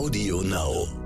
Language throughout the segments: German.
Audio Now.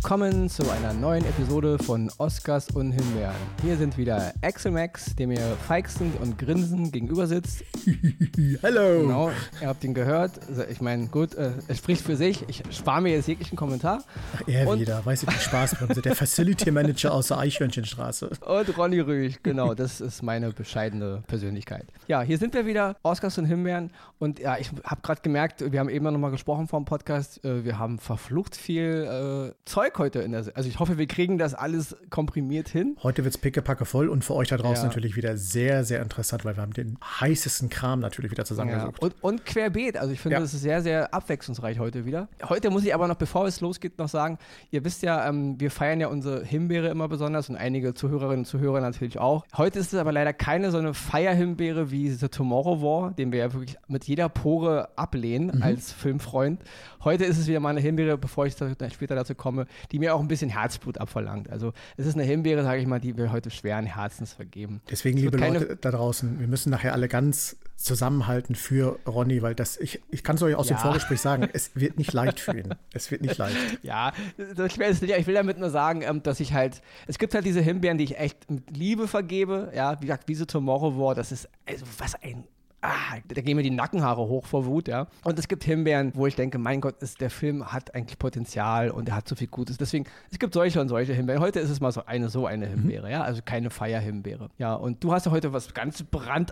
Willkommen zu einer neuen Episode von Oscars und Himbeeren. Hier sind wieder Axel Max, der mir feixend und grinsend gegenüber sitzt. Hallo. Genau, ihr habt ihn gehört. Also ich meine, gut, äh, es spricht für sich. Ich spare mir jetzt jeglichen Kommentar. Er Und- wieder, weiß ich, wie Spaßbremse, der Facility Manager aus der Eichhörnchenstraße. Und Ronny Rüch, genau, das ist meine bescheidene Persönlichkeit. Ja, hier sind wir wieder, Oscars und Himbeeren. Und ja, ich habe gerade gemerkt, wir haben eben noch mal gesprochen vor dem Podcast, äh, wir haben verflucht viel äh, Zeug heute in der Se Also ich hoffe, wir kriegen das alles komprimiert hin. Heute wird's pickepacke voll und für euch da draußen Ja. natürlich wieder sehr, sehr interessant, weil wir haben den heißesten Kram natürlich wieder Ja. zusammengesucht. Und, und querbeet. Also ich finde, Ja. das ist sehr, sehr abwechslungsreich heute wieder. Heute muss ich aber noch, bevor es losgeht, noch sagen, ihr wisst ja, ähm, wir feiern ja unsere Himbeere immer besonders und einige Zuhörerinnen und Zuhörer natürlich auch. Heute ist es aber leider keine so eine Feierhimbeere wie The Tomorrow War, den wir ja wirklich mit jeder Pore ablehnen als Filmfreund. Heute ist es wieder mal eine Himbeere, bevor ich später dazu komme, die mir auch ein bisschen Herzblut abverlangt. Also es ist eine Himbeere, sage ich mal, die wir heute schweren Herzens vergeben. Deswegen, liebe Leute da draußen, wir müssen nachher alle ganz zusammenhalten für Ronny, weil das, ich, ich kann es euch aus dem Ja. Vorgespräch sagen, es wird nicht leicht für ihn. Es wird nicht leicht. Ja, das ich, will jetzt nicht, ich will damit nur sagen, ähm, dass ich halt, es gibt halt diese Himbeeren, die ich echt mit Liebe vergebe, ja, wie gesagt, wie so Tomorrow War, das ist, also was ein, ah, da gehen mir die Nackenhaare hoch vor Wut, ja. Und es gibt Himbeeren, wo ich denke, mein Gott, ist, der Film hat eigentlich Potenzial und er hat so viel Gutes. Deswegen, es gibt solche und solche Himbeeren. Heute ist es mal so eine, so eine Himbeere, ja, also keine Feierhimbeere. Ja, und du hast ja heute was ganz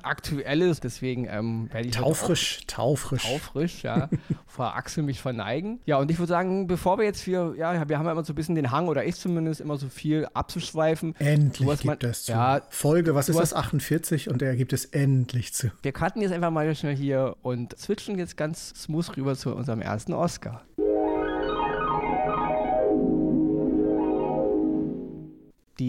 brandaktuelles, deswegen ähm, werde ich Taufrisch, taufrisch. taufrisch, ja, vor Axel mich verneigen. Ja, und ich würde sagen, bevor wir jetzt hier, ja, wir haben ja immer so ein bisschen den Hang, oder ich zumindest, immer so viel abzuschweifen. Endlich gibt mein- es zu. Ja, Folge, was ist das, hast- 48 und er gibt es endlich zu. wir cutten jetzt einfach mal schnell hier und switchen jetzt ganz smooth rüber zu unserem ersten Oscar.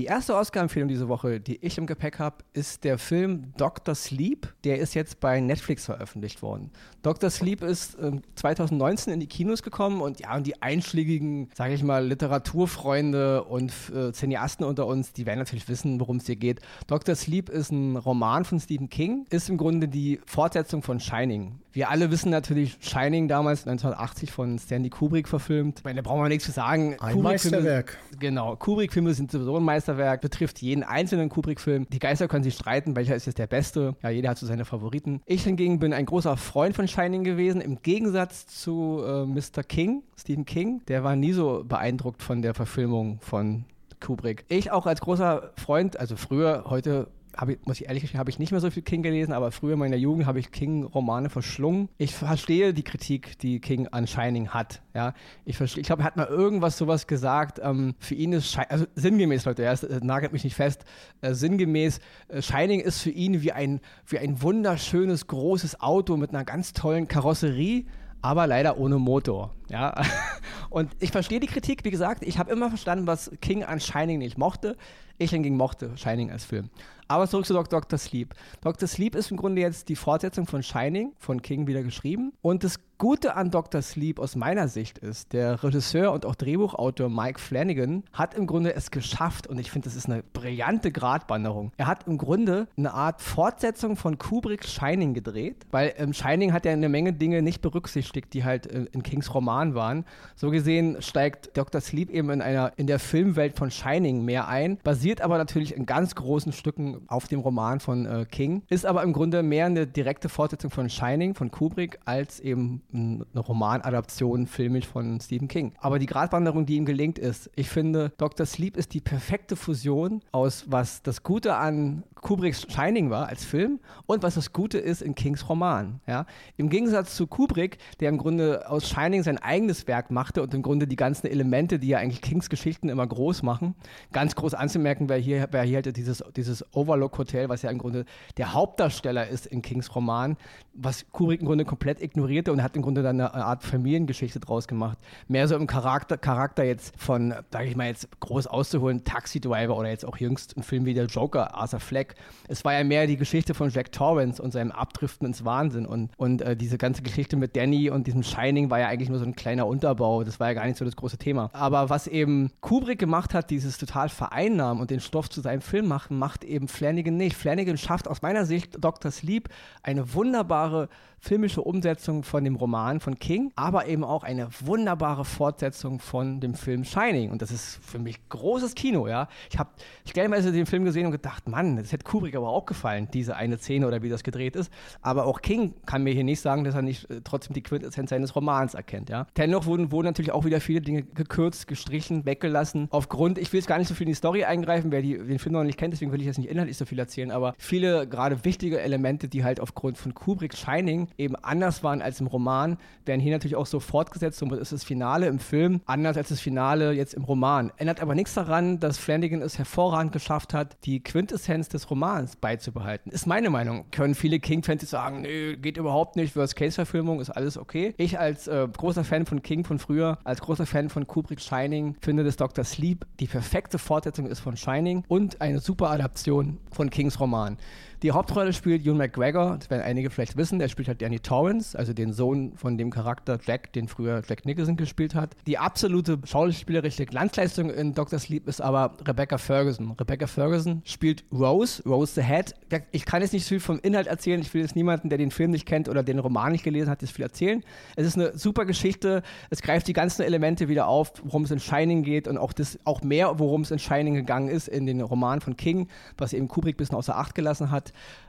Erste Oscar-Empfehlung diese Woche, die ich im Gepäck habe, ist der Film Dr. Sleep. Der ist jetzt bei Netflix veröffentlicht worden. Dr. Sleep ist ähm, 2019 in die Kinos gekommen und ja, und die einschlägigen, sage ich mal, Literaturfreunde und äh, Cineasten unter uns, die werden natürlich wissen, worum es hier geht. Dr. Sleep ist ein Roman von Stephen King, ist im Grunde die Fortsetzung von Shining. Wir alle wissen natürlich, Shining damals 1980 von Stanley Kubrick verfilmt. Ich meine, da brauchen wir nichts zu sagen. Ein Kubrick-Filme- Meisterwerk. Genau, Kubrick-Filme sind sowieso ein Meisterwerk, betrifft jeden einzelnen Kubrick-Film. Die Geister können sich streiten, welcher ist jetzt der beste. Ja, jeder hat so seine Favoriten. Ich hingegen bin ein großer Freund von Shining gewesen, im Gegensatz zu äh, Mr. King, Stephen King. Der war nie so beeindruckt von der Verfilmung von Kubrick. Ich auch als großer Freund, also früher, heute ich, muss ich ehrlich gestehen, habe ich nicht mehr so viel King gelesen, aber früher in meiner Jugend habe ich King-Romane verschlungen. Ich verstehe die Kritik, die King an Shining hat. Ja, ich ich glaube, er hat mal irgendwas sowas gesagt. Ähm, für ihn ist Shi also sinngemäß, Leute, er äh, nagelt mich nicht fest. Äh, sinngemäß, äh, Shining ist für ihn wie ein wie ein wunderschönes großes Auto mit einer ganz tollen Karosserie aber leider ohne Motor. Ja, und ich verstehe die Kritik, wie gesagt, ich habe immer verstanden, was King an Shining nicht mochte. Ich hingegen mochte Shining als Film. Aber zurück zu Dr. Sleep. Dr. Sleep ist im Grunde jetzt die Fortsetzung von Shining, von King wieder geschrieben. Und das Gute an Dr. Sleep aus meiner Sicht ist, der Regisseur und auch Drehbuchautor Mike Flanagan hat im Grunde es geschafft, und ich finde, das ist eine brillante Gratwanderung. Er hat im Grunde eine Art Fortsetzung von Kubricks Shining gedreht, weil ähm, Shining hat ja eine Menge Dinge nicht berücksichtigt, die halt äh, in Kings Roman waren. So gesehen steigt Dr. Sleep eben in einer in der Filmwelt von Shining mehr ein, basiert aber natürlich in ganz großen Stücken auf dem Roman von äh, King, ist aber im Grunde mehr eine direkte Fortsetzung von Shining von Kubrick als eben eine Romanadaption filmisch von Stephen King. Aber die Gratwanderung, die ihm gelingt, ist, ich finde, Dr. Sleep ist die perfekte Fusion aus was das Gute an Kubricks Shining war als Film und was das Gute ist in Kings Roman. Ja? Im Gegensatz zu Kubrick, der im Grunde aus Shining sein eigenes Werk machte und im Grunde die ganzen Elemente, die ja eigentlich Kings Geschichten immer groß machen, ganz groß anzumerken, wäre hier, wär hier halt dieses, dieses Overlook Hotel, was ja im Grunde der Hauptdarsteller ist in Kings Roman, was Kubrick im Grunde komplett ignorierte und hat im Grunde dann eine Art Familiengeschichte draus gemacht. Mehr so im Charakter, Charakter jetzt von, sage ich mal jetzt groß auszuholen, Taxi Driver oder jetzt auch jüngst ein Film wie der Joker, Arthur Fleck. Es war ja mehr die Geschichte von Jack Torrance und seinem Abdriften ins Wahnsinn und, und äh, diese ganze Geschichte mit Danny und diesem Shining war ja eigentlich nur so ein kleiner Unterbau. Das war ja gar nicht so das große Thema. Aber was eben Kubrick gemacht hat, dieses total vereinnahmen und den Stoff zu seinem Film machen, macht eben Flanagan nicht. Flanagan schafft aus meiner Sicht Dr. Sleep eine wunderbare filmische Umsetzung von dem Roman von King, aber eben auch eine wunderbare Fortsetzung von dem Film Shining. Und das ist für mich großes Kino, ja. Ich habe stellenweise den Film gesehen und gedacht, Mann, das hätte Kubrick aber auch gefallen, diese eine Szene oder wie das gedreht ist. Aber auch King kann mir hier nicht sagen, dass er nicht äh, trotzdem die Quintessenz seines Romans erkennt, ja. Dennoch wurden, wurden natürlich auch wieder viele Dinge gekürzt, gestrichen, weggelassen. Aufgrund, ich will jetzt gar nicht so viel in die Story eingreifen, wer die, den Film noch nicht kennt, deswegen will ich jetzt nicht inhaltlich so viel erzählen, aber viele gerade wichtige Elemente, die halt aufgrund von Kubricks Shining eben anders waren als im Roman, werden hier natürlich auch so fortgesetzt. Somit ist das Finale im Film anders als das Finale jetzt im Roman. Ändert aber nichts daran, dass Flanagan es hervorragend geschafft hat, die Quintessenz des Romans beizubehalten. Ist meine Meinung. Können viele King-Fans sagen, nö, geht überhaupt nicht, Worst-Case-Verfilmung, ist alles okay. Ich als äh, großer Fan von King von früher, als großer Fan von Kubrick Shining, finde, dass Dr. Sleep die perfekte Fortsetzung ist von Shining und eine super Adaption von Kings Roman. Die Hauptrolle spielt Ewan McGregor, das werden einige vielleicht wissen. Der spielt halt Danny Torrance, also den Sohn von dem Charakter Jack, den früher Jack Nicholson gespielt hat. Die absolute schauspielerische Glanzleistung in Dr. Sleep ist aber Rebecca Ferguson. Rebecca Ferguson spielt Rose, Rose the Head. Ich kann jetzt nicht viel vom Inhalt erzählen. Ich will jetzt niemanden, der den Film nicht kennt oder den Roman nicht gelesen hat, jetzt viel erzählen. Es ist eine super Geschichte. Es greift die ganzen Elemente wieder auf, worum es in Shining geht und auch das, auch mehr, worum es in Shining gegangen ist in den Roman von King, was eben Kubrick ein bisschen außer Acht gelassen hat.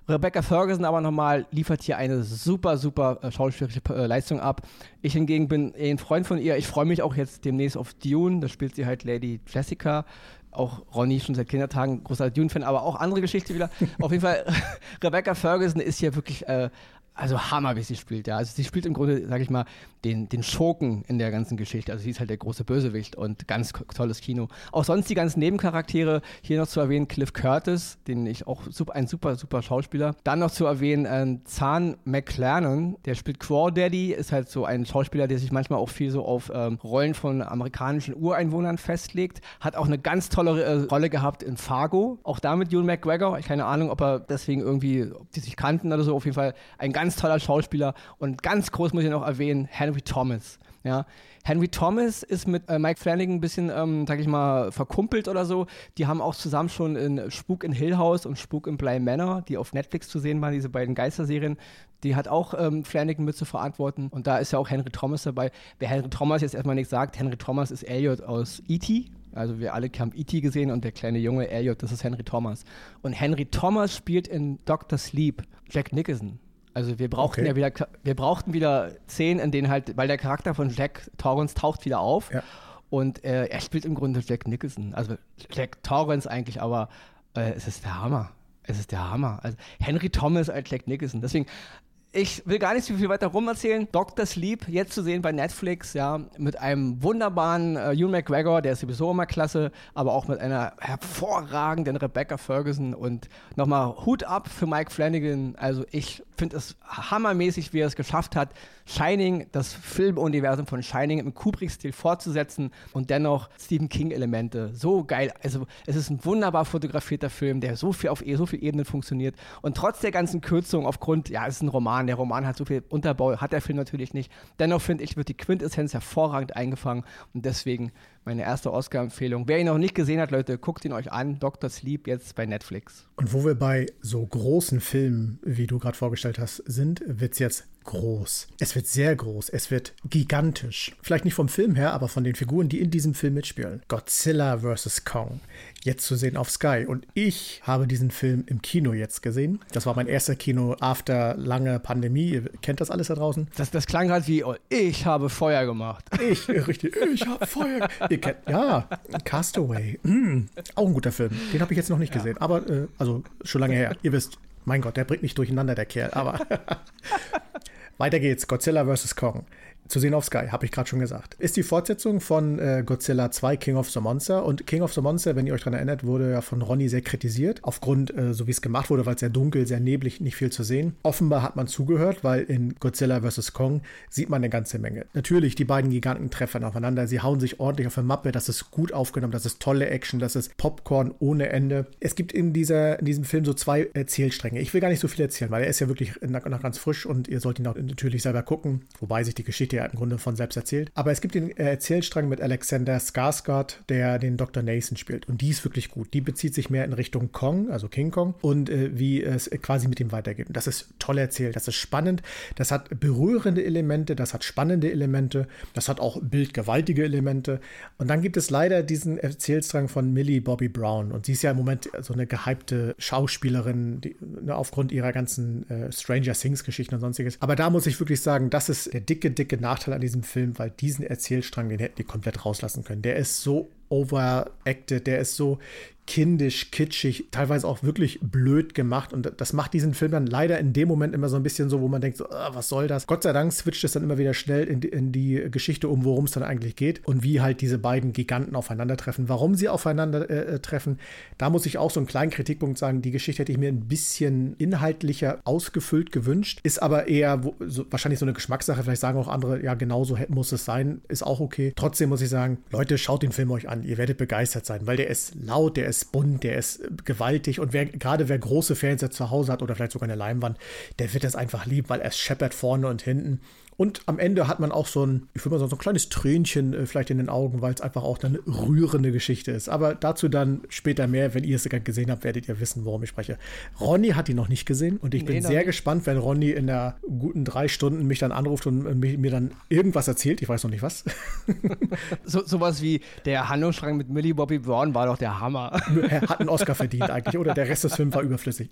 Rebecca Ferguson aber nochmal liefert hier eine super, super äh, schauspielerische äh, Leistung ab. Ich hingegen bin ein Freund von ihr. Ich freue mich auch jetzt demnächst auf Dune. Da spielt sie halt Lady Jessica auch Ronny schon seit Kindertagen großer Dune-Fan, aber auch andere Geschichte wieder. Auf jeden Fall, Rebecca Ferguson ist hier wirklich äh, also Hammer, wie sie spielt, ja. Also sie spielt im Grunde, sag ich mal, den, den Schurken in der ganzen Geschichte. Also sie ist halt der große Bösewicht und ganz tolles Kino. Auch sonst die ganzen Nebencharaktere, hier noch zu erwähnen, Cliff Curtis, den ich auch super, ein super, super Schauspieler. Dann noch zu erwähnen, äh, Zahn McLernon, der spielt Quo Daddy, ist halt so ein Schauspieler, der sich manchmal auch viel so auf ähm, Rollen von amerikanischen Ureinwohnern festlegt. Hat auch eine ganz tolle äh, Rolle gehabt in Fargo. Auch damit Ewan McGregor. Keine Ahnung, ob er deswegen irgendwie, ob die sich kannten oder so. Auf jeden Fall ein ganz ganz toller Schauspieler und ganz groß muss ich noch erwähnen, Henry Thomas. Ja, Henry Thomas ist mit äh, Mike Flanagan ein bisschen, ähm, sag ich mal, verkumpelt oder so. Die haben auch zusammen schon in Spuk in Hill House und Spuk in Bly Manor, die auf Netflix zu sehen waren, diese beiden Geisterserien, die hat auch ähm, Flanagan mit zu verantworten. Und da ist ja auch Henry Thomas dabei. Wer Henry Thomas jetzt erstmal nicht sagt, Henry Thomas ist Elliot aus E.T., also wir alle haben E.T. gesehen und der kleine Junge Elliot, das ist Henry Thomas. Und Henry Thomas spielt in Dr. Sleep Jack Nicholson. Also wir brauchten okay. ja wieder, wir brauchten wieder Szenen, in denen halt, weil der Charakter von Jack Torrance taucht wieder auf ja. und äh, er spielt im Grunde Jack Nicholson. Also Jack Torrance eigentlich, aber äh, es ist der Hammer. Es ist der Hammer. Also Henry Thomas als Jack Nicholson. Deswegen, ich will gar nicht so viel weiter rum erzählen. Dr. Sleep, jetzt zu sehen bei Netflix, ja, mit einem wunderbaren äh, Ewan McGregor, der ist sowieso immer klasse, aber auch mit einer hervorragenden Rebecca Ferguson und nochmal Hut ab für Mike Flanagan. Also ich finde es hammermäßig, wie er es geschafft hat, Shining, das Filmuniversum von Shining im Kubrick-Stil fortzusetzen und dennoch Stephen King-Elemente. So geil. Also es ist ein wunderbar fotografierter Film, der so viel auf so viel Ebenen funktioniert. Und trotz der ganzen Kürzung aufgrund, ja, es ist ein Roman, der Roman hat so viel Unterbau, hat der Film natürlich nicht. Dennoch finde ich, wird die Quintessenz hervorragend eingefangen und deswegen meine erste Oscar-Empfehlung. Wer ihn noch nicht gesehen hat, Leute, guckt ihn euch an. Dr. Sleep jetzt bei Netflix. Und wo wir bei so großen Filmen, wie du gerade vorgestellt hast, sind, wird es jetzt groß. Es wird sehr groß. Es wird gigantisch. Vielleicht nicht vom Film her, aber von den Figuren, die in diesem Film mitspielen. Godzilla vs. Kong. Jetzt zu sehen auf Sky. Und ich habe diesen Film im Kino jetzt gesehen. Das war mein erster Kino after lange Pandemie. Ihr kennt das alles da draußen? Das, das klang halt wie, oh, ich habe Feuer gemacht. Ich, richtig. Ich habe Feuer. Ihr kennt, ja, Castaway. Mm, auch ein guter Film. Den habe ich jetzt noch nicht ja. gesehen. Aber, äh, also schon lange her. Ihr wisst, mein Gott, der bringt mich durcheinander, der Kerl. Aber weiter geht's. Godzilla vs. Kong. Zu sehen auf Sky, habe ich gerade schon gesagt. Ist die Fortsetzung von äh, Godzilla 2 King of the Monster. Und King of the Monster, wenn ihr euch daran erinnert, wurde ja von Ronny sehr kritisiert. Aufgrund, äh, so wie es gemacht wurde, weil es sehr dunkel, sehr neblig, nicht viel zu sehen. Offenbar hat man zugehört, weil in Godzilla vs. Kong sieht man eine ganze Menge. Natürlich, die beiden Giganten treffen aufeinander. Sie hauen sich ordentlich auf der Mappe. Das ist gut aufgenommen. Das ist tolle Action. Das ist Popcorn ohne Ende. Es gibt in, dieser, in diesem Film so zwei Erzählstränge. Ich will gar nicht so viel erzählen, weil er ist ja wirklich noch ganz frisch und ihr sollt ihn auch natürlich selber gucken. Wobei sich die Geschichte ja im Grunde von selbst erzählt. Aber es gibt den Erzählstrang mit Alexander Skarsgård, der den Dr. Nathan spielt. Und die ist wirklich gut. Die bezieht sich mehr in Richtung Kong, also King Kong, und äh, wie es quasi mit ihm weitergeht. Und das ist toll erzählt. Das ist spannend. Das hat berührende Elemente. Das hat spannende Elemente. Das hat auch bildgewaltige Elemente. Und dann gibt es leider diesen Erzählstrang von Millie Bobby Brown. Und sie ist ja im Moment so eine gehypte Schauspielerin, die, ne, aufgrund ihrer ganzen äh, Stranger Things Geschichten und sonstiges. Aber da muss ich wirklich sagen, das ist der dicke, dicke Nachteil an diesem Film, weil diesen Erzählstrang, den hätten die komplett rauslassen können. Der ist so overacted, der ist so kindisch, kitschig, teilweise auch wirklich blöd gemacht. Und das macht diesen Film dann leider in dem Moment immer so ein bisschen so, wo man denkt, so, oh, was soll das? Gott sei Dank switcht es dann immer wieder schnell in die, in die Geschichte um, worum es dann eigentlich geht und wie halt diese beiden Giganten aufeinandertreffen. Warum sie aufeinandertreffen, äh, da muss ich auch so einen kleinen Kritikpunkt sagen. Die Geschichte hätte ich mir ein bisschen inhaltlicher ausgefüllt gewünscht, ist aber eher so, wahrscheinlich so eine Geschmackssache. Vielleicht sagen auch andere, ja, genauso muss es sein, ist auch okay. Trotzdem muss ich sagen, Leute, schaut den Film euch an. Ihr werdet begeistert sein, weil der ist laut, der ist ist bunt, der ist gewaltig und wer, gerade wer große Fernseher zu Hause hat oder vielleicht sogar eine Leinwand, der wird das einfach lieb, weil er scheppert vorne und hinten und am Ende hat man auch so ein, ich würde mal sagen, so ein kleines Tränchen äh, vielleicht in den Augen, weil es einfach auch eine rührende Geschichte ist. Aber dazu dann später mehr. Wenn ihr es gesehen habt, werdet ihr wissen, worum ich spreche. Ronny hat die noch nicht gesehen und ich nee, bin sehr nicht. gespannt, wenn Ronny in der guten drei Stunden mich dann anruft und äh, mich, mir dann irgendwas erzählt. Ich weiß noch nicht was. so, sowas wie der Handlungsstrang mit Millie Bobby Brown war doch der Hammer. Er hat einen Oscar verdient eigentlich, oder der Rest des Films war überflüssig.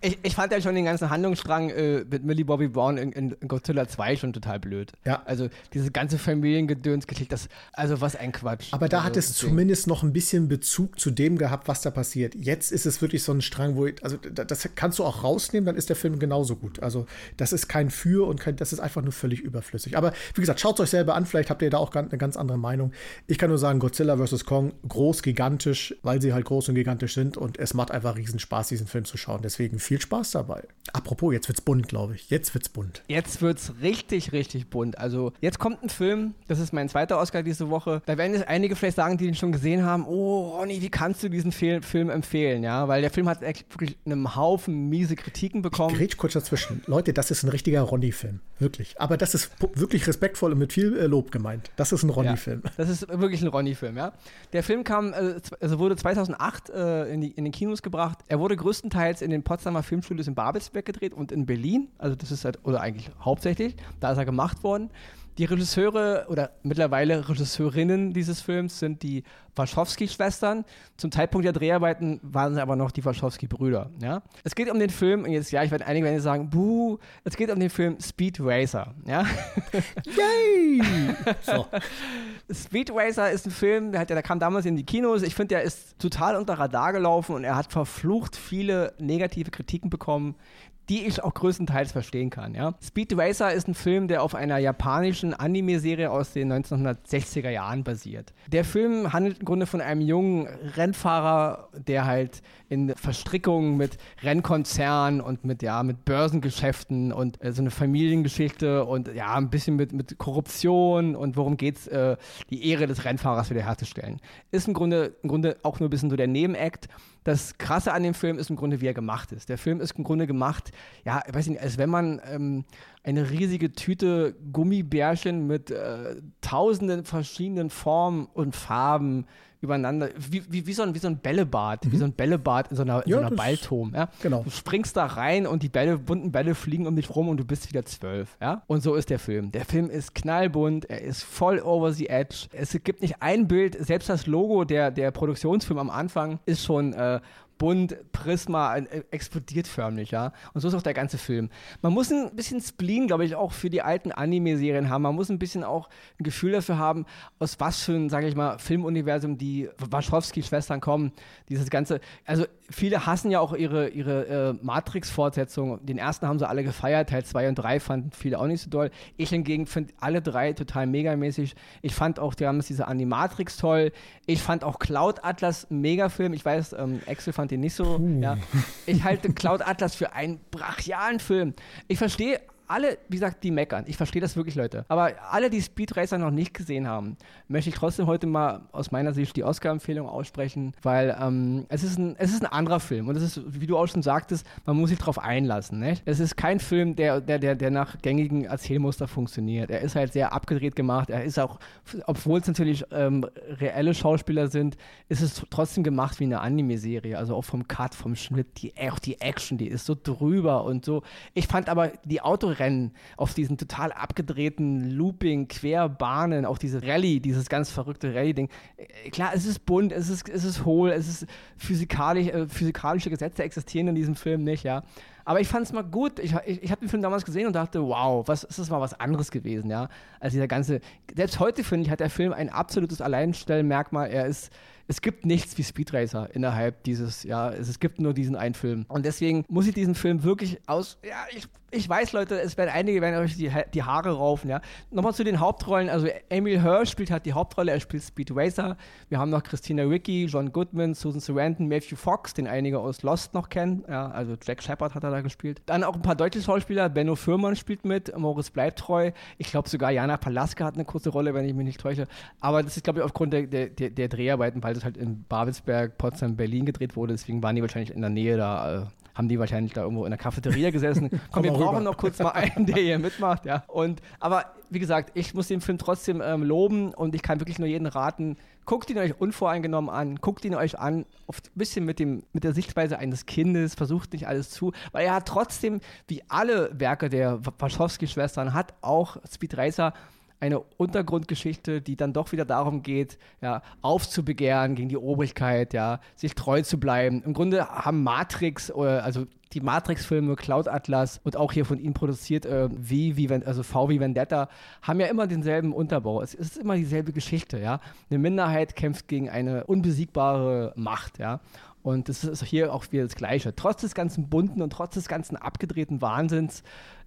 ich, ich fand ja schon den ganzen Handlungsstrang äh, mit Millie Bobby Brown in, in Godzilla 2 schon total blöd. Ja. Also dieses ganze Familiengedöns geklickt, das, also was ein Quatsch. Aber da also, hat es deswegen. zumindest noch ein bisschen Bezug zu dem gehabt, was da passiert. Jetzt ist es wirklich so ein Strang, wo, ich, also das kannst du auch rausnehmen, dann ist der Film genauso gut. Also das ist kein Für und kein, das ist einfach nur völlig überflüssig. Aber wie gesagt, schaut es euch selber an, vielleicht habt ihr da auch eine ganz andere Meinung. Ich kann nur sagen, Godzilla vs. Kong, groß, gigantisch, weil sie halt groß und gigantisch sind und es macht einfach riesen Spaß, diesen Film zu schauen. Deswegen viel Spaß dabei. Apropos, jetzt wird's bunt, glaube ich. Jetzt wird's bunt. Jetzt wird's richtig, richtig richtig bunt. Also jetzt kommt ein Film, das ist mein zweiter Oscar diese Woche. Da werden jetzt einige vielleicht sagen, die den schon gesehen haben, oh Ronny, wie kannst du diesen Film, Film empfehlen? Ja, weil der Film hat wirklich einen Haufen miese Kritiken bekommen. Ich rede kurz dazwischen. Leute, das ist ein richtiger Ronny-Film. Wirklich. Aber das ist wirklich respektvoll und mit viel äh, Lob gemeint. Das ist ein Ronny-Film. Ja, das ist wirklich ein Ronny-Film, ja. Der Film kam, äh, also wurde 2008 äh, in, die, in den Kinos gebracht. Er wurde größtenteils in den Potsdamer Filmstudios in Babelsberg gedreht und in Berlin. Also das ist halt, oder eigentlich hauptsächlich. Da ist er gemacht worden. Die Regisseure oder mittlerweile Regisseurinnen dieses Films sind die Wachowski-Schwestern. Zum Zeitpunkt der Dreharbeiten waren sie aber noch die Wachowski-Brüder. Ja? Es geht um den Film, und jetzt, ja, ich werde einige werden sagen, buh, es geht um den Film Speed Racer. Ja? Yay! so. Speed Racer ist ein Film, der, hat, der kam damals in die Kinos. Ich finde, der ist total unter Radar gelaufen und er hat verflucht viele negative Kritiken bekommen, die ich auch größtenteils verstehen kann. Ja? Speed Racer ist ein Film, der auf einer japanischen Anime-Serie aus den 1960er Jahren basiert. Der Film handelt im Grunde von einem jungen Rennfahrer, der halt in Verstrickungen mit Rennkonzernen und mit, ja, mit Börsengeschäften und äh, so eine Familiengeschichte und ja, ein bisschen mit, mit Korruption und worum geht es, äh, die Ehre des Rennfahrers wiederherzustellen. Ist im Grunde, im Grunde auch nur ein bisschen so der Nebenakt das Krasse an dem Film ist im Grunde, wie er gemacht ist. Der Film ist im Grunde gemacht, ja, ich weiß nicht, als wenn man ähm, eine riesige Tüte Gummibärchen mit äh, tausenden verschiedenen Formen und Farben übereinander, wie, wie, wie, so, ein, wie so ein Bällebad, mhm. wie so ein Bällebad in so einer, in ja, so einer Ballturm. Ja? Genau. Du springst da rein und die Bälle, bunten Bälle fliegen um dich rum und du bist wieder zwölf. Ja? Und so ist der Film. Der Film ist knallbunt, er ist voll over the edge. Es gibt nicht ein Bild, selbst das Logo der, der Produktionsfilm am Anfang ist schon äh, bunt, Prisma, äh, explodiert förmlich, ja. Und so ist auch der ganze Film. Man muss ein bisschen Spleen, glaube ich, auch für die alten Anime-Serien haben. Man muss ein bisschen auch ein Gefühl dafür haben, aus was für ein, sage ich mal, Filmuniversum die Wachowski-Schwestern kommen. Dieses ganze, also viele hassen ja auch ihre, ihre äh, Matrix-Fortsetzung. Den ersten haben sie alle gefeiert, Teil 2 und 3 fanden viele auch nicht so doll. Ich hingegen finde alle drei total megamäßig. Ich fand auch damals diese Animatrix toll. Ich fand auch Cloud Atlas ein Megafilm. Ich weiß, ähm, Axel fand den nicht so. Ja. Ich halte Cloud Atlas für einen brachialen Film. Ich verstehe alle, wie gesagt, die meckern. Ich verstehe das wirklich, Leute. Aber alle, die Speed Racer noch nicht gesehen haben, möchte ich trotzdem heute mal aus meiner Sicht die Oscar-Empfehlung aussprechen, weil ähm, es, ist ein, es ist ein anderer Film. Und es ist, wie du auch schon sagtest, man muss sich darauf einlassen. Nicht? Es ist kein Film, der, der, der, der nach gängigen Erzählmuster funktioniert. Er ist halt sehr abgedreht gemacht. Er ist auch, obwohl es natürlich ähm, reelle Schauspieler sind, ist es trotzdem gemacht wie eine Anime-Serie. Also auch vom Cut, vom Schnitt, die, auch die Action, die ist so drüber und so. Ich fand aber die Auto Rennen auf diesen total abgedrehten Looping, Querbahnen, auch diese Rallye, dieses ganz verrückte Rallye-Ding. Äh, klar, es ist bunt, es ist, es ist hohl, es ist physikalisch, äh, physikalische Gesetze existieren in diesem Film nicht, ja. Aber ich fand es mal gut. Ich, ich, ich habe den Film damals gesehen und dachte, wow, was ist das mal was anderes gewesen, ja. Als dieser ganze, selbst heute finde ich, hat der Film ein absolutes Alleinstellmerkmal. Er ist es gibt nichts wie Speed Racer innerhalb dieses, ja, es, es gibt nur diesen einen Film. Und deswegen muss ich diesen Film wirklich aus, ja, ich, ich weiß, Leute, es werden einige werden euch die, die Haare raufen, ja. Nochmal zu den Hauptrollen, also Emil Hirsch spielt halt die Hauptrolle, er spielt Speed Racer. Wir haben noch Christina Ricci, John Goodman, Susan Sarandon, Matthew Fox, den einige aus Lost noch kennen, ja, also Jack Shepard hat er da gespielt. Dann auch ein paar deutsche Schauspieler, Benno Fürmann spielt mit, Moritz bleibt treu. Ich glaube sogar Jana Palaska hat eine kurze Rolle, wenn ich mich nicht täusche. Aber das ist, glaube ich, aufgrund der, der, der Dreharbeiten, weil das halt in Babelsberg, Potsdam, Berlin gedreht wurde. Deswegen waren die wahrscheinlich in der Nähe da, äh, haben die wahrscheinlich da irgendwo in der Cafeteria gesessen. Komm, wir brauchen rüber. noch kurz mal einen, der hier mitmacht, ja. Und, aber wie gesagt, ich muss den Film trotzdem ähm, loben und ich kann wirklich nur jeden raten, guckt ihn euch unvoreingenommen an, guckt ihn euch an, ein bisschen mit, dem, mit der Sichtweise eines Kindes, versucht nicht alles zu, weil er hat trotzdem, wie alle Werke der Wachowski-Schwestern, hat auch Speed Racer eine Untergrundgeschichte, die dann doch wieder darum geht, ja, aufzubegehren gegen die Obrigkeit, ja, sich treu zu bleiben. Im Grunde haben Matrix, äh, also die Matrix-Filme, Cloud Atlas und auch hier von ihnen produziert, äh, wie, wie, also V wie Vendetta, haben ja immer denselben Unterbau. Es ist immer dieselbe Geschichte, ja. Eine Minderheit kämpft gegen eine unbesiegbare Macht, ja. Und das ist hier auch wieder das Gleiche. Trotz des ganzen bunten und trotz des ganzen abgedrehten Wahnsinns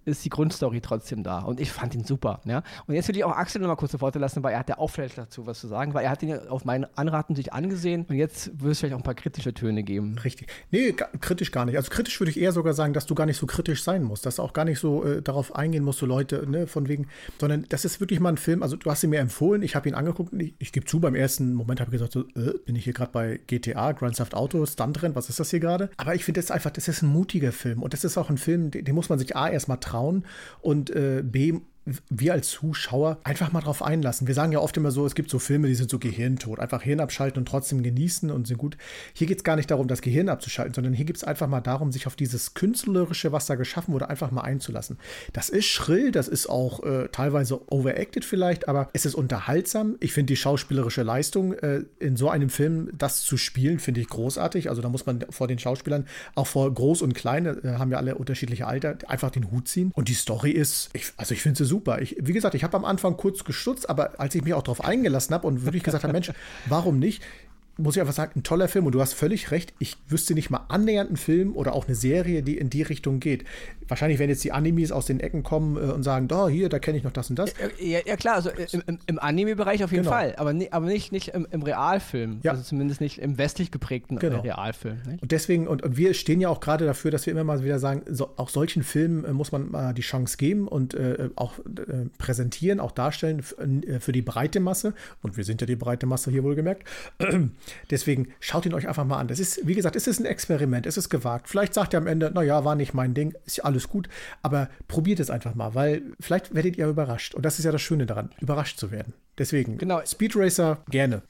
ist die Grundstory trotzdem da. Und ich fand ihn super. Ja? Und jetzt würde ich auch Axel noch mal kurz Worte lassen, weil er hat ja auch vielleicht dazu was zu sagen, weil er hat ihn ja auf meinen Anraten sich angesehen und jetzt würde es vielleicht auch ein paar kritische Töne geben. Richtig. Nee, kritisch gar nicht. Also kritisch würde ich eher sogar sagen, dass du gar nicht so kritisch sein musst, dass du auch gar nicht so äh, darauf eingehen musst, so Leute, ne, von wegen, sondern das ist wirklich mal ein Film, also du hast ihn mir empfohlen, ich habe ihn angeguckt ich, ich gebe zu, beim ersten Moment habe ich gesagt, so, äh, bin ich hier gerade bei GTA, Grand Theft Auto, Stuntrennen, was ist das hier gerade? Aber ich finde das einfach, das ist ein mutiger Film und das ist auch ein Film, den, den muss man sich A erstmal trauen und äh, B wir als Zuschauer einfach mal drauf einlassen. Wir sagen ja oft immer so, es gibt so Filme, die sind so gehirntot. Einfach Hirn abschalten und trotzdem genießen und sind gut. Hier geht es gar nicht darum, das Gehirn abzuschalten, sondern hier geht es einfach mal darum, sich auf dieses Künstlerische, was da geschaffen wurde, einfach mal einzulassen. Das ist schrill, das ist auch äh, teilweise overacted vielleicht, aber es ist unterhaltsam. Ich finde die schauspielerische Leistung äh, in so einem Film, das zu spielen, finde ich großartig. Also da muss man vor den Schauspielern, auch vor groß und klein, äh, haben ja alle unterschiedliche Alter, einfach den Hut ziehen. Und die Story ist, ich, also ich finde sie super super. Ich, wie gesagt, ich habe am Anfang kurz gestutzt, aber als ich mich auch darauf eingelassen habe und wirklich gesagt habe, Mensch, warum nicht? Muss ich einfach sagen, ein toller Film und du hast völlig recht. Ich wüsste nicht mal annähernd einen Film oder auch eine Serie, die in die Richtung geht. Wahrscheinlich werden jetzt die Animes aus den Ecken kommen äh, und sagen, da, hier, da kenne ich noch das und das. Ja, ja klar, also im, im Anime-Bereich auf jeden genau. Fall, aber, aber nicht, nicht im, im Realfilm. Ja. Also zumindest nicht im westlich geprägten äh, genau. Realfilm. Nicht? Und deswegen, und, und, wir stehen ja auch gerade dafür, dass wir immer mal wieder sagen, so, auch solchen Filmen äh, muss man mal die Chance geben und äh, auch äh, präsentieren, auch darstellen äh, für die breite Masse. Und wir sind ja die breite Masse hier wohlgemerkt. Deswegen schaut ihn euch einfach mal an. Das ist, wie gesagt, es ist ein Experiment, es ist gewagt. Vielleicht sagt ihr am Ende, naja, war nicht mein Ding, ist ja alles gut, aber probiert es einfach mal, weil vielleicht werdet ihr überrascht. Und das ist ja das Schöne daran, überrascht zu werden. Deswegen, genau. Speed Racer gerne.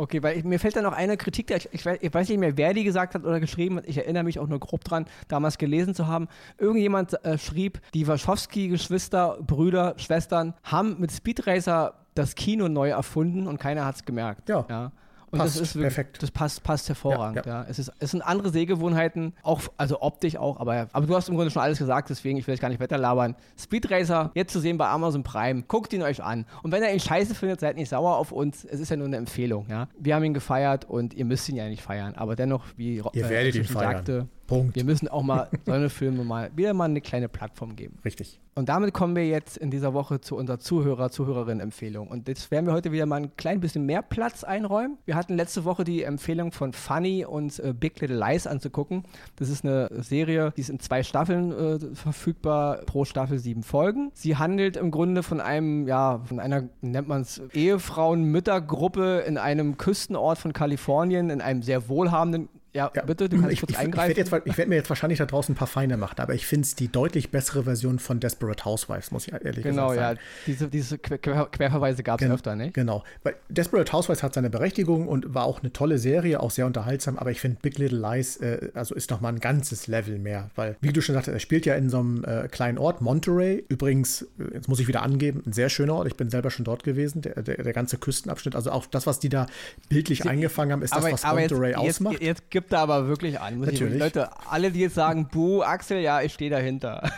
Okay, weil ich, mir fällt da noch eine Kritik, ich, ich, ich, weiß nicht mehr, wer die gesagt hat oder geschrieben hat. Ich erinnere mich auch nur grob dran, damals gelesen zu haben. Irgendjemand äh, schrieb, die Wachowski-Geschwister, Brüder, Schwestern haben mit Speed Racer das Kino neu erfunden und keiner hat es gemerkt. Ja. ja. Und Passt, das ist wirklich, perfekt. Das passt, passt hervorragend. Ja, Ja, Es, ist, es sind andere Sehgewohnheiten, auch, also optisch auch, aber, aber du hast im Grunde schon alles gesagt, deswegen ich will ich gar nicht weiter labern. Speed Racer, jetzt zu sehen bei Amazon Prime, guckt ihn euch an. Und wenn ihr ihn scheiße findet, seid nicht sauer auf uns. Es ist ja nur eine Empfehlung. Ja? Wir haben ihn gefeiert und ihr müsst ihn ja nicht feiern. Aber dennoch, wie Ihr äh, werdet ihn feiern. sagte, Punkt. wir müssen auch mal so eine Filme mal wieder mal eine kleine Plattform geben. Richtig. Und damit kommen wir jetzt in dieser Woche zu unserer Zuhörer, Zuhörerinnen-Empfehlung. Und jetzt werden wir heute wieder mal ein klein bisschen mehr Platz einräumen. Wir hatten letzte Woche die Empfehlung von Funny und äh, Big Little Lies anzugucken. Das ist eine Serie, die ist in zwei Staffeln äh, verfügbar, pro Staffel sieben Folgen. Sie handelt im Grunde von einem, ja, von einer, nennt man es, Ehefrauen-Müttergruppe in einem Küstenort von Kalifornien, in einem sehr wohlhabenden ja, Ja, bitte, du kannst ich, kurz ich, eingreifen. Ich werde werd mir jetzt wahrscheinlich da draußen ein paar Feinde machen, aber ich finde es die deutlich bessere Version von Desperate Housewives, muss ich ehrlich genau, gesagt ja. sagen. Diese, diese Quer Quer Querverweise gab es Gen- öfter, nicht? Genau. Weil Desperate Housewives hat seine Berechtigung und war auch eine tolle Serie, auch sehr unterhaltsam, aber ich finde Big Little Lies äh, also ist noch mal ein ganzes Level mehr, weil, wie du schon sagtest, er spielt ja in so einem äh, kleinen Ort, Monterey. Übrigens, äh, jetzt muss ich wieder angeben, ein sehr schöner Ort. Ich bin selber schon dort gewesen, der, der, der ganze Küstenabschnitt. Also auch das, was die da bildlich eingefangen haben, ist das, was Monterey jetzt, ausmacht. Jetzt, jetzt gibt er aber wirklich an. Muss ich, Natürlich. Leute, alle, die jetzt sagen, Buh, Axel, ja, ich stehe dahinter.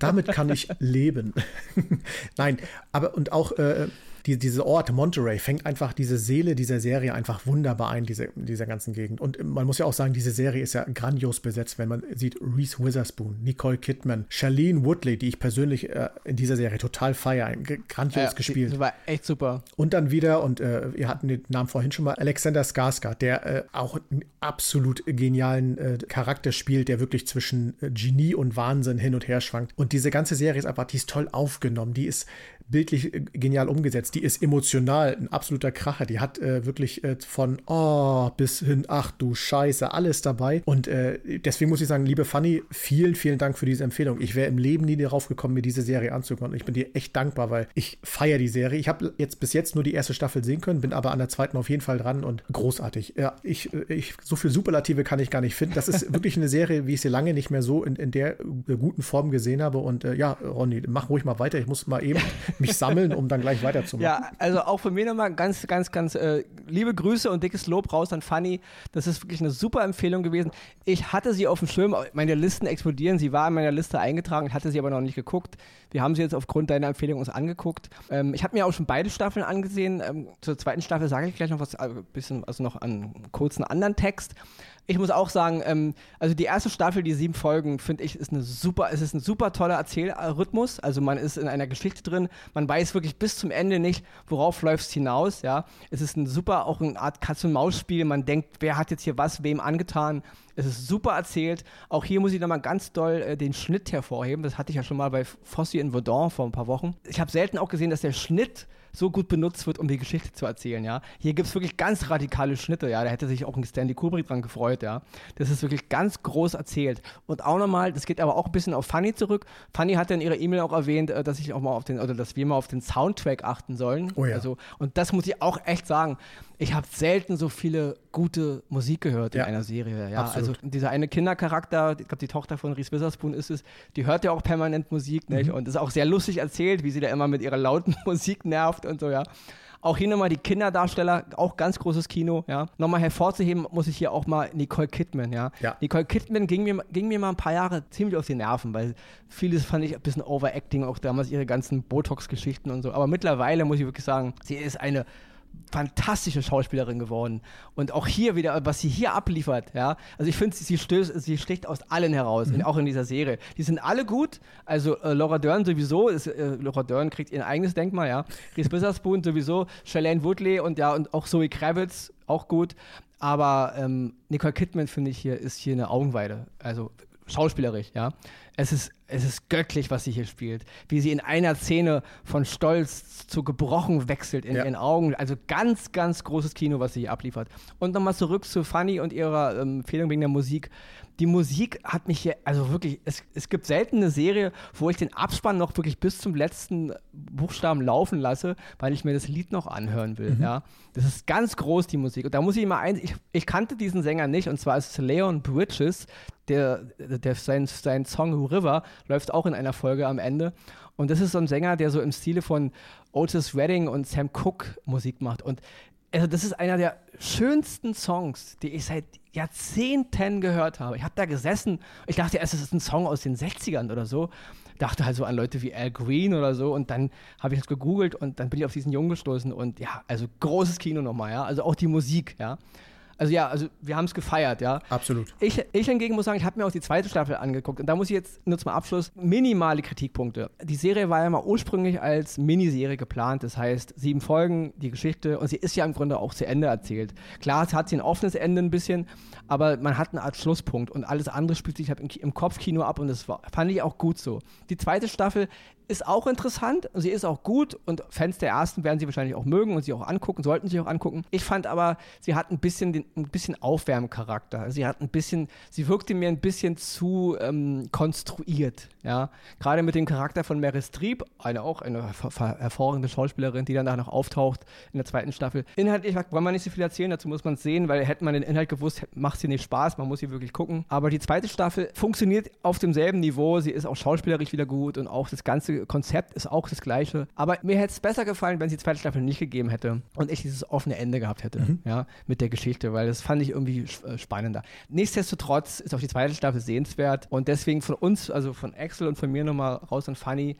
Damit kann ich leben. Nein, aber und auch äh, die, diese Ort Monterey fängt einfach diese Seele dieser Serie einfach wunderbar ein, diese, dieser ganzen Gegend. Und man muss ja auch sagen, diese Serie ist ja grandios besetzt, wenn man sieht Reese Witherspoon, Nicole Kidman, Charlene Woodley, die ich persönlich äh, in dieser Serie total feiere, grandios Ja, gespielt. Das war echt super. Und dann wieder, und äh, wir hatten den Namen vorhin schon mal, Alexander Skarsgård, der äh, auch einen absolut genialen äh, Charakter spielt, der wirklich zwischen äh, Genie und Wahnsinn hin und her schwankt. Und diese ganze Serie ist einfach, die ist toll aufgenommen, die ist bildlich äh, genial umgesetzt, die ist emotional, ein absoluter Kracher, die hat äh, wirklich äh, von oh bis hin, ach du Scheiße, alles dabei. Und äh, deswegen muss ich sagen, liebe Fanny, vielen, vielen Dank für diese Empfehlung. Ich wäre im Leben nie darauf gekommen, mir diese Serie anzugucken. Und ich bin dir echt dankbar, weil ich feiere die Serie. Ich habe jetzt bis jetzt nur die erste Staffel sehen können, bin aber an der zweiten auf jeden Fall dran und großartig. Ja, ich, äh, ich so viel Superlative kann ich gar nicht finden. Das ist wirklich eine Serie, wie ich sie lange nicht mehr so in, in der äh, guten Form gesehen habe. Und äh, ja, Ronny, mach ruhig mal weiter. Ich muss mal eben mich sammeln, um dann gleich weiterzumachen. Ja, also auch von mir nochmal ganz, ganz, ganz äh, liebe Grüße und dickes Lob raus an Fanny. Das ist wirklich eine super Empfehlung gewesen. Ich hatte sie auf dem Schirm, meine Listen explodieren. Sie war in meiner Liste eingetragen, hatte sie aber noch nicht geguckt. Wir haben sie jetzt aufgrund deiner Empfehlung uns angeguckt. Ähm, ich habe mir auch schon beide Staffeln angesehen. Ähm, zur zweiten Staffel sage ich gleich noch was, äh, bisschen, also noch an kurzen anderen Text. Ich muss auch sagen, ähm, also die erste Staffel, die sieben Folgen, finde ich, ist eine super, es ist ein super toller Erzählrhythmus. Also man ist in einer Geschichte drin, man weiß wirklich bis zum Ende nicht, worauf läuft es hinaus, ja. Es ist ein super, auch eine Art Katz-und-Maus-Spiel. Man denkt, wer hat jetzt hier was, wem angetan. Es ist super erzählt. Auch hier muss ich nochmal ganz doll äh, den Schnitt hervorheben. Das hatte ich ja schon mal bei Fossi in Verdun vor ein paar Wochen. Ich habe selten auch gesehen, dass der Schnitt so gut benutzt wird, um die Geschichte zu erzählen, ja. Hier gibt es wirklich ganz radikale Schnitte, ja. Da hätte sich auch ein Stanley Kubrick dran gefreut, ja. Das ist wirklich ganz groß erzählt. Und auch nochmal, das geht aber auch ein bisschen auf Fanny zurück. Fanny hat ja in ihrer E-Mail auch erwähnt, äh, dass ich auch mal auf den, oder dass wir mal auf den Soundtrack achten sollen. Oh ja. Also, und das muss ich auch echt sagen. Ich habe selten so viele gute Musik gehört in Ja, einer Serie. Ja, absolut. also dieser eine Kindercharakter, ich glaube die Tochter von Reese Witherspoon ist es, die hört ja auch permanent Musik, nicht? Und ist auch sehr lustig erzählt, wie sie da immer mit ihrer lauten Musik nervt und so, ja. Auch hier nochmal die Kinderdarsteller, auch ganz großes Kino, ja. Nochmal hervorzuheben muss ich hier auch mal Nicole Kidman, ja. Ja. Nicole Kidman ging mir, ging mir mal ein paar Jahre ziemlich auf die Nerven, weil vieles fand ich ein bisschen Overacting, auch damals ihre ganzen Botox-Geschichten und so. Aber mittlerweile muss ich wirklich sagen, sie ist eine fantastische Schauspielerin geworden. Und auch hier wieder, was sie hier abliefert, ja. Also ich finde, sie, stößt, sie sticht aus allen heraus, in, auch in dieser Serie. Die sind alle gut. Also äh, Laura Dern sowieso, ist, äh, Laura Dern kriegt ihr eigenes Denkmal, ja. Reese Witherspoon sowieso, Charlene Woodley und ja, und auch Zoe Kravitz, auch gut. Aber ähm, Nicole Kidman, finde ich, hier ist hier eine Augenweide. Also schauspielerisch, ja. Es ist, es ist göttlich, was sie hier spielt. Wie sie in einer Szene von Stolz zu gebrochen wechselt in Ja. ihren Augen. Also ganz, ganz großes Kino, was sie hier abliefert. Und nochmal zurück zu Fanny und ihrer ähm, Empfehlung wegen der Musik. Die Musik hat mich hier, also wirklich, es, es gibt selten eine Serie, wo ich den Abspann noch wirklich bis zum letzten Buchstaben laufen lasse, weil ich mir das Lied noch anhören will. Ja. Das ist ganz groß, die Musik. Und da muss ich mal eins, ich, ich kannte diesen Sänger nicht, und zwar ist es Leon Bridges, der, der sein, sein Song River läuft auch in einer Folge am Ende. Und das ist so ein Sänger, der so im Stile von Otis Redding und Sam Cooke Musik macht. Und also das ist einer der schönsten Songs, die ich seit Jahrzehnten gehört habe. Ich habe da gesessen, ich dachte erst, es ist ein Song aus den 60ern oder so. Dachte halt so an Leute wie Al Green oder so und dann habe ich das gegoogelt und dann bin ich auf diesen Jungen gestoßen und ja, also großes Kino nochmal, ja. Also auch die Musik, ja. Also ja, also wir haben es gefeiert, ja. Absolut. Ich, ich hingegen muss sagen, ich habe mir auch die zweite Staffel angeguckt und da muss ich jetzt nur zum Abschluss minimale Kritikpunkte. Die Serie war ja mal ursprünglich als Miniserie geplant, das heißt sieben Folgen, die Geschichte und sie ist ja im Grunde auch zu Ende erzählt. Klar, es hat sie ein offenes Ende ein bisschen, aber man hat eine Art Schlusspunkt und alles andere spielt sich halt im, im Kopfkino ab und das war, fand ich auch gut so. Die zweite Staffel ist auch interessant, sie ist auch gut und Fans der ersten werden sie wahrscheinlich auch mögen und sie auch angucken, sollten sie auch angucken. Ich fand aber, sie hat ein bisschen den, ein bisschen Aufwärmcharakter. Sie hat ein bisschen, sie wirkte mir ein bisschen zu ähm, konstruiert, ja. Gerade mit dem Charakter von Meryl Streep, eine auch eine hervorragende Schauspielerin, die dann noch auftaucht in der zweiten Staffel. Inhaltlich wollen wir nicht so viel erzählen, dazu muss man es sehen, weil hätte man den Inhalt gewusst, macht sie nicht Spaß, man muss sie wirklich gucken. Aber die zweite Staffel funktioniert auf demselben Niveau, sie ist auch schauspielerisch wieder gut und auch das ganze Konzept ist auch das gleiche. Aber mir hätte es besser gefallen, wenn es die zweite Staffel nicht gegeben hätte und ich dieses offene Ende gehabt hätte, mhm. ja, mit der Geschichte, weil das fand ich irgendwie äh, spannender. Nichtsdestotrotz ist auch die zweite Staffel sehenswert und deswegen von uns, also von Axel und von mir nochmal raus an Funny,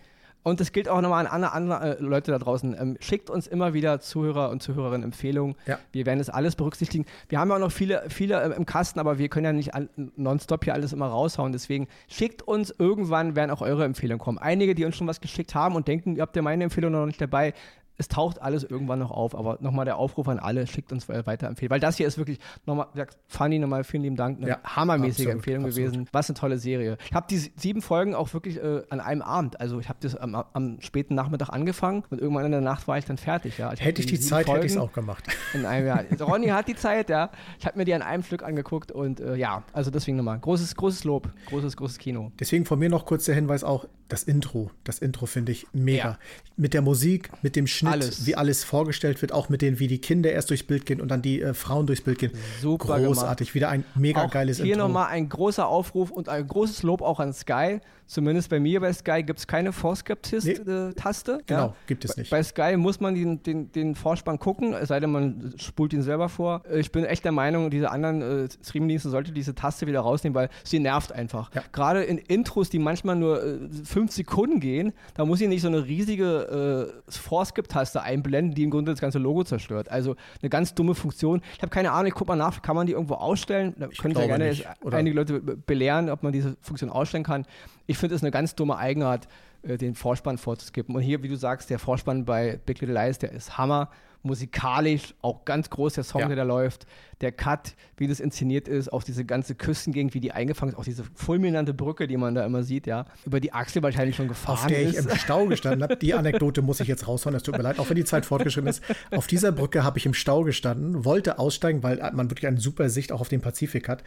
und das gilt auch nochmal an alle anderen äh, Leute da draußen. Ähm, schickt uns immer wieder Zuhörer und Zuhörerinnen Empfehlungen. Ja. Wir werden das alles berücksichtigen. Wir haben ja auch noch viele, viele äh, im Kasten, aber wir können ja nicht nonstop hier alles immer raushauen. Deswegen schickt uns irgendwann, werden auch eure Empfehlungen kommen. Einige, die uns schon was geschickt haben und denken, ihr habt ja meine Empfehlung noch nicht dabei, es taucht alles irgendwann noch auf, aber nochmal der Aufruf an alle, schickt uns weiterempfehlen, weil das hier ist wirklich nochmal, Fanny, nochmal vielen lieben Dank, eine ja, hammermäßige absolut, Empfehlung absolut. gewesen. Was eine tolle Serie. Ich habe die sieben Folgen auch wirklich äh, an einem Abend, also ich habe das am, am, späten Nachmittag angefangen und irgendwann in der Nacht war ich dann fertig. Ja. Ich hätte ich die, die Zeit, Folgen hätte ich es auch gemacht. In einem Jahr. Ronny hat die Zeit, ja. Ich habe mir die an einem Stück angeguckt und äh, ja, also deswegen nochmal, großes, großes Lob, großes, großes Kino. Deswegen von mir noch kurz der Hinweis auch, das Intro, das Intro finde ich mega. Ja. Mit der Musik, mit dem Schnitt, alles. wie alles vorgestellt wird, auch mit denen, wie die Kinder erst durchs Bild gehen und dann die äh, Frauen durchs Bild gehen. Super Großartig, gemacht. wieder ein mega auch geiles hier Intro. Hier nochmal ein großer Aufruf und ein großes Lob auch an Sky. Zumindest bei mir bei Sky gibt es keine Vorskeptist-Taste. Nee. Äh, genau, ja. gibt es nicht. Bei Sky muss man den, den, den Vorspann gucken, es sei denn, man spult ihn selber vor. Äh, ich bin echt der Meinung, diese anderen äh, Streamingdienste sollte diese Taste wieder rausnehmen, weil sie nervt einfach. Ja. Gerade in Intros, die manchmal nur äh, fünf Sekunden gehen, da muss ich nicht so eine riesige äh, Vorskip-Taste einblenden, die im Grunde das ganze Logo zerstört. Also eine ganz dumme Funktion. Ich habe keine Ahnung, ich guck mal nach, kann man die irgendwo ausstellen? Da können ja gerne einige Leute belehren, ob man diese Funktion ausstellen kann. Ich finde es eine ganz dumme Eigenart, äh, den Vorspann vorzuskippen. Und hier, wie du sagst, der Vorspann bei Big Little Lies, der ist Hammer musikalisch auch ganz groß, der Song, ja. der da läuft, der Cut, wie das inszeniert ist, auch diese ganze Küstengegend, wie die eingefangen ist, auch diese fulminante Brücke, die man da immer sieht, ja, über die Achse wahrscheinlich schon gefahren Auf der ist. ich im Stau gestanden habe, die Anekdote muss ich jetzt raushauen, es tut mir leid, auch wenn die Zeit fortgeschritten ist. Auf dieser Brücke habe ich im Stau gestanden, wollte aussteigen, weil man wirklich eine super Sicht auch auf den Pazifik hat.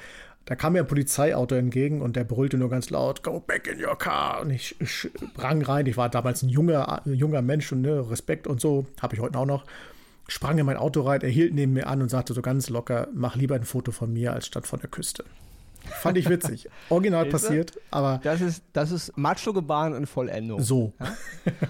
Da kam mir ein Polizeiauto entgegen und der brüllte nur ganz laut, go back in your car. Und ich sprang rein, ich war damals ein junger, junger Mensch und ne, Respekt und so, habe ich heute auch noch sprang in mein Auto rein, er hielt neben mir an und sagte so ganz locker, mach lieber ein Foto von mir als statt von der Küste. Fand ich witzig. Original passiert, aber. Das ist, das ist Macho-Gebaren in Vollendung. So. Ja?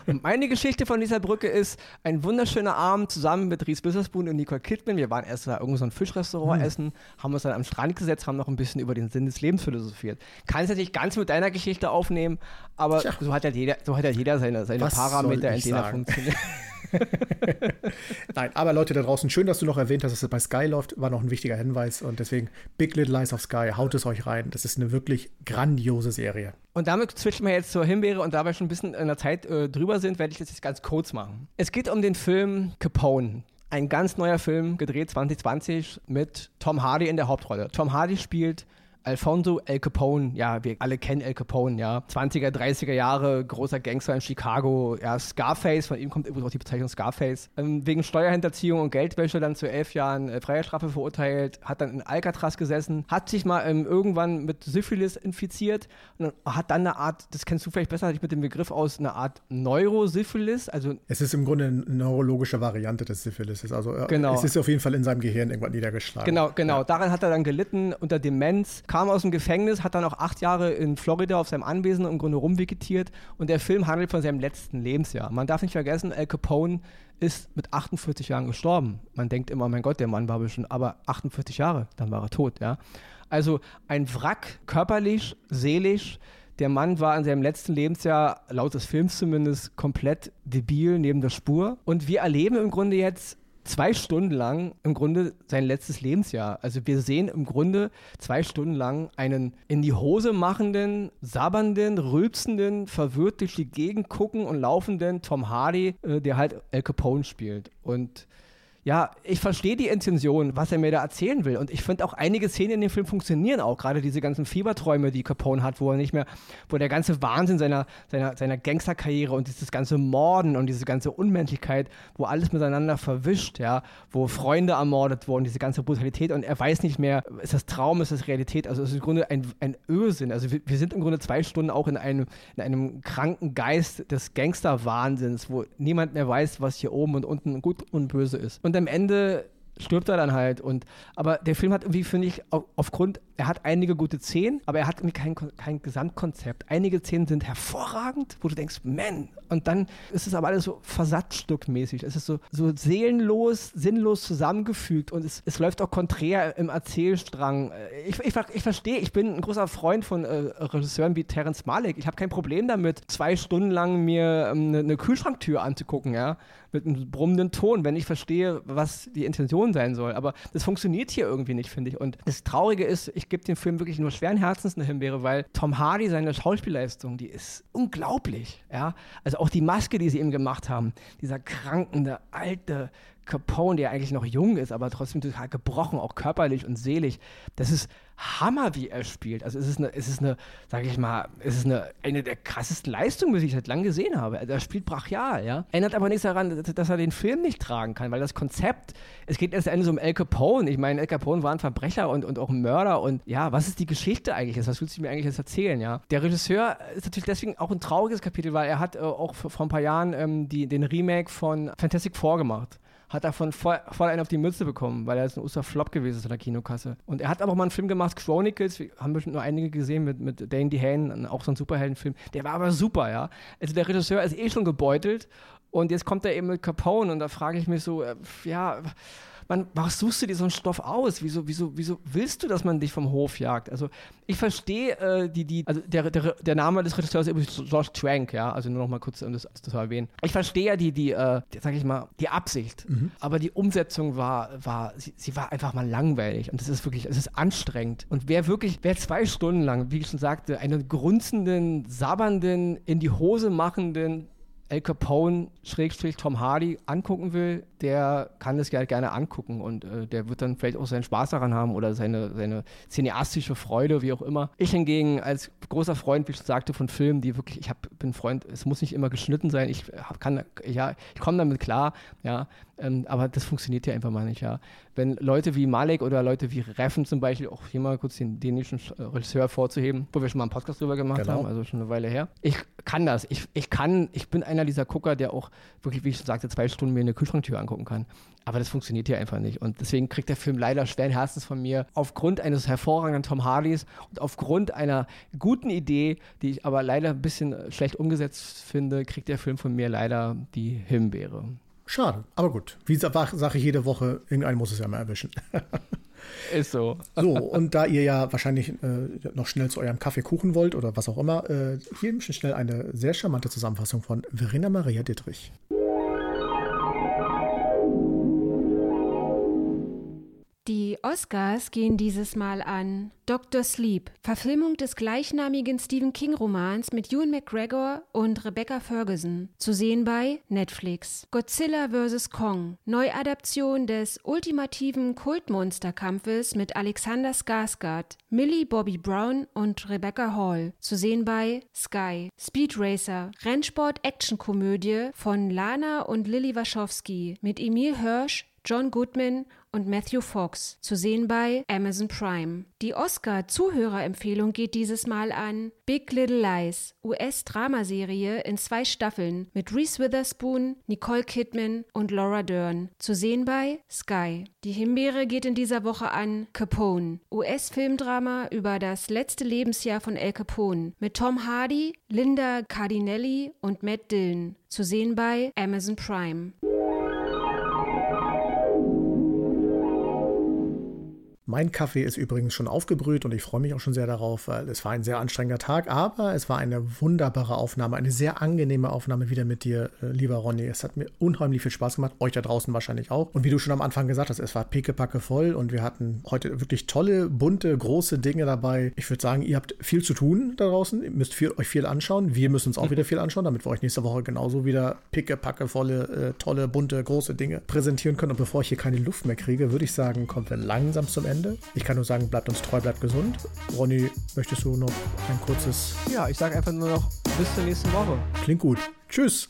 Und meine Geschichte von dieser Brücke ist ein wunderschöner Abend zusammen mit Reese Witherspoon und Nicole Kidman. Wir waren erst da irgendwo so ein Fischrestaurant hm. essen, haben uns dann am Strand gesetzt, haben noch ein bisschen über den Sinn des Lebens philosophiert. Kannst natürlich ganz mit deiner Geschichte aufnehmen, aber so hat ja jeder, so hat ja jeder seine, seine Parameter, in denen er funktioniert. Nein, aber Leute da draußen, schön, dass du noch erwähnt hast, dass es bei Sky läuft, war noch ein wichtiger Hinweis und deswegen Big Little Lies of Sky, haut es euch rein. Das ist eine wirklich grandiose Serie. Und damit switchen wir jetzt zur Himbeere und da wir schon ein bisschen in der Zeit äh, drüber sind, werde ich das jetzt ganz kurz machen. Es geht um den Film Capone. Ein ganz neuer Film, gedreht 2020 mit Tom Hardy in der Hauptrolle. Tom Hardy spielt Alfonso El Capone, ja, wir alle kennen El Capone, ja. 20er, 30er Jahre, großer Gangster in Chicago, ja, Scarface, von ihm kommt übrigens auch die Bezeichnung Scarface. Ähm, wegen Steuerhinterziehung und Geldwäsche dann zu elf Jahren äh, Freiheitsstrafe verurteilt, hat dann in Alcatraz gesessen, hat sich mal ähm, irgendwann mit Syphilis infiziert und hat dann eine Art, das kennst du vielleicht besser, hatte ich mit dem Begriff aus, eine Art Neurosyphilis, also. Es ist im Grunde eine neurologische Variante des Syphilis, also äh, genau. es ist auf jeden Fall in seinem Gehirn irgendwann niedergeschlagen. Genau, genau, ja. daran hat er dann gelitten unter Demenz kam aus dem Gefängnis, hat dann auch acht Jahre in Florida auf seinem Anwesen im Grunde rumvegetiert und der Film handelt von seinem letzten Lebensjahr. Man darf nicht vergessen, Al Capone ist mit 48 Jahren gestorben. Man denkt immer, mein Gott, der Mann war bestimmt, aber 48 Jahre, dann war er tot, ja. Also ein Wrack, körperlich, seelisch. Der Mann war in seinem letzten Lebensjahr, laut des Films zumindest, komplett debil neben der Spur. Und wir erleben im Grunde jetzt zwei Stunden lang im Grunde sein letztes Lebensjahr. Also wir sehen im Grunde zwei Stunden lang einen in die Hose machenden, sabbernden, rülpsenden, verwirrt durch die Gegend gucken und laufenden Tom Hardy, äh, der halt Al Capone spielt. Und ja, ich verstehe die Intention, was er mir da erzählen will. Und ich finde auch einige Szenen in dem Film funktionieren auch. Gerade diese ganzen Fieberträume, die Capone hat, wo er nicht mehr, wo der ganze Wahnsinn seiner, seiner, seiner Gangsterkarriere und dieses ganze Morden und diese ganze Unmenschlichkeit, wo alles miteinander verwischt, ja, wo Freunde ermordet wurden, diese ganze Brutalität und er weiß nicht mehr, ist das Traum, ist das Realität? Also es ist im Grunde ein, ein Irrsinn. Also wir, wir sind im Grunde zwei Stunden auch in einem, in einem kranken Geist des Gangsterwahnsinns, wo niemand mehr weiß, was hier oben und unten gut und böse ist. Und am Ende stirbt er dann halt. Und, aber der Film hat irgendwie, finde ich, aufgrund, er hat einige gute Szenen, aber er hat irgendwie kein, kein Gesamtkonzept. Einige Szenen sind hervorragend, wo du denkst, man, und dann ist es aber alles so versatzstückmäßig. Es ist so, so seelenlos, sinnlos zusammengefügt und es, es läuft auch konträr im Erzählstrang. Ich, ich, ich verstehe, ich bin ein großer Freund von äh, Regisseuren wie Terence Malick. Ich habe kein Problem damit, zwei Stunden lang mir ähm, eine, eine Kühlschranktür anzugucken, ja mit einem brummenden Ton, wenn ich verstehe, was die Intention sein soll. Aber das funktioniert hier irgendwie nicht, finde ich. Und das Traurige ist, ich gebe dem Film wirklich nur schweren Herzens eine Himbeere, weil Tom Hardy, seine Schauspielleistung, die ist unglaublich. Ja? Also auch die Maske, die sie ihm gemacht haben, dieser krankende, alte, Capone, der eigentlich noch jung ist, aber trotzdem total gebrochen, auch körperlich und seelisch. Das ist Hammer, wie er spielt. Also es ist eine, es ist eine, sag ich mal, es ist eine, eine der krassesten Leistungen, die ich seit langem gesehen habe. Also er spielt brachial, ja. Ändert aber nichts daran, dass er den Film nicht tragen kann, weil das Konzept, es geht erst Ende um Al Capone. Ich meine, Al Capone war ein Verbrecher und, und auch ein Mörder und ja, was ist die Geschichte eigentlich? Was willst du mir eigentlich jetzt erzählen, ja? Der Regisseur ist natürlich deswegen auch ein trauriges Kapitel, weil er hat äh, auch vor ein paar Jahren ähm, die, den Remake von Fantastic Four gemacht hat davon voll, voll einen auf die Mütze bekommen, weil er ist ein Oster Flop gewesen ist in der Kinokasse. Und er hat aber mal einen Film gemacht, Chronicles, wir haben bestimmt nur einige gesehen mit, mit Dane DeHaan, auch so ein Superheldenfilm. Der war aber super, ja. Also der Regisseur ist eh schon gebeutelt und jetzt kommt er eben mit Capone und da frage ich mich so, äh, ja man, was suchst du dir so einen Stoff aus? Wieso, wieso, wieso willst du, dass man dich vom Hof jagt? Also ich verstehe äh, die, die, also der, der, der Name des Regisseurs ist übrigens Josh Trank, ja, also nur noch mal kurz, um das, das zu erwähnen. Ich verstehe ja die, die, äh, die, sag ich mal, die Absicht, mhm. aber die Umsetzung war, war, sie, sie war einfach mal langweilig und das ist wirklich, es ist anstrengend. Und wer wirklich, wer zwei Stunden lang, wie ich schon sagte, einen grunzenden, sabbernden, in die Hose machenden Al Capone, Schrägstrich Tom Hardy angucken will, der kann das ja gerne angucken und äh, der wird dann vielleicht auch seinen Spaß daran haben oder seine, seine cineastische Freude, wie auch immer. Ich hingegen als großer Freund, wie ich schon sagte, von Filmen, die wirklich, ich hab, bin Freund, es muss nicht immer geschnitten sein, ich kann, ja, ich komme damit klar, ja, ähm, aber das funktioniert ja einfach mal nicht, ja. Wenn Leute wie Malek oder Leute wie Reffen zum Beispiel, auch hier mal kurz den dänischen Regisseur vorzuheben, wo wir schon mal einen Podcast drüber gemacht genau. haben, also schon eine Weile her. Ich kann das. Ich, ich kann, ich bin einer dieser Gucker, der auch wirklich, wie ich schon sagte, zwei Stunden mir eine Kühlschranktür angucken kann. Aber das funktioniert hier einfach nicht. Und deswegen kriegt der Film leider schweren Herzens von mir aufgrund eines hervorragenden Tom Hardys und aufgrund einer guten Idee, die ich aber leider ein bisschen schlecht umgesetzt finde, kriegt der Film von mir leider die Himbeere. Schade, aber gut. Wie sage ich jede Woche, irgendeinen muss es ja mal erwischen. Ist so. So, und da ihr ja wahrscheinlich äh, noch schnell zu eurem Kaffee kuchen wollt oder was auch immer, äh, hier schnell eine sehr charmante Zusammenfassung von Verena Maria Dittrich. Die Oscars gehen dieses Mal an Dr. Sleep, Verfilmung des gleichnamigen Stephen King-Romans mit Ewan McGregor und Rebecca Ferguson, zu sehen bei Netflix. Godzilla vs. Kong, Neuadaption des ultimativen Kultmonsterkampfes mit Alexander Skarsgård, Millie Bobby Brown und Rebecca Hall, zu sehen bei Sky. Speed Racer, Rennsport-Action-Komödie von Lana und Lily Wachowski mit Emil Hirsch, John Goodman und Matthew Fox, zu sehen bei Amazon Prime. Die Oscar-Zuhörerempfehlung geht dieses Mal an Big Little Lies, US-Dramaserie in zwei Staffeln mit Reese Witherspoon, Nicole Kidman und Laura Dern, zu sehen bei Sky. Die Himbeere geht in dieser Woche an Capone, US-Filmdrama über das letzte Lebensjahr von El Capone mit Tom Hardy, Linda Cardinelli und Matt Dillon, zu sehen bei Amazon Prime. Mein Kaffee ist übrigens schon aufgebrüht und ich freue mich auch schon sehr darauf, weil es war ein sehr anstrengender Tag, aber es war eine wunderbare Aufnahme, eine sehr angenehme Aufnahme wieder mit dir, äh, lieber Ronny. Es hat mir unheimlich viel Spaß gemacht, euch da draußen wahrscheinlich auch. Und wie du schon am Anfang gesagt hast, es war pickepacke voll und wir hatten heute wirklich tolle, bunte, große Dinge dabei. Ich würde sagen, ihr habt viel zu tun da draußen, ihr müsst viel, euch viel anschauen. Wir müssen uns auch wieder viel anschauen, damit wir euch nächste Woche genauso wieder pickepacke volle, äh, tolle, bunte, große Dinge präsentieren können. Und bevor ich hier keine Luft mehr kriege, würde ich sagen, kommen wir langsam zum Ende. Ende. Ich kann nur sagen, bleibt uns treu, bleibt gesund. Ronny, möchtest du noch ein kurzes. Ja, ich sage einfach nur noch bis zur nächsten Woche. Klingt gut. Tschüss.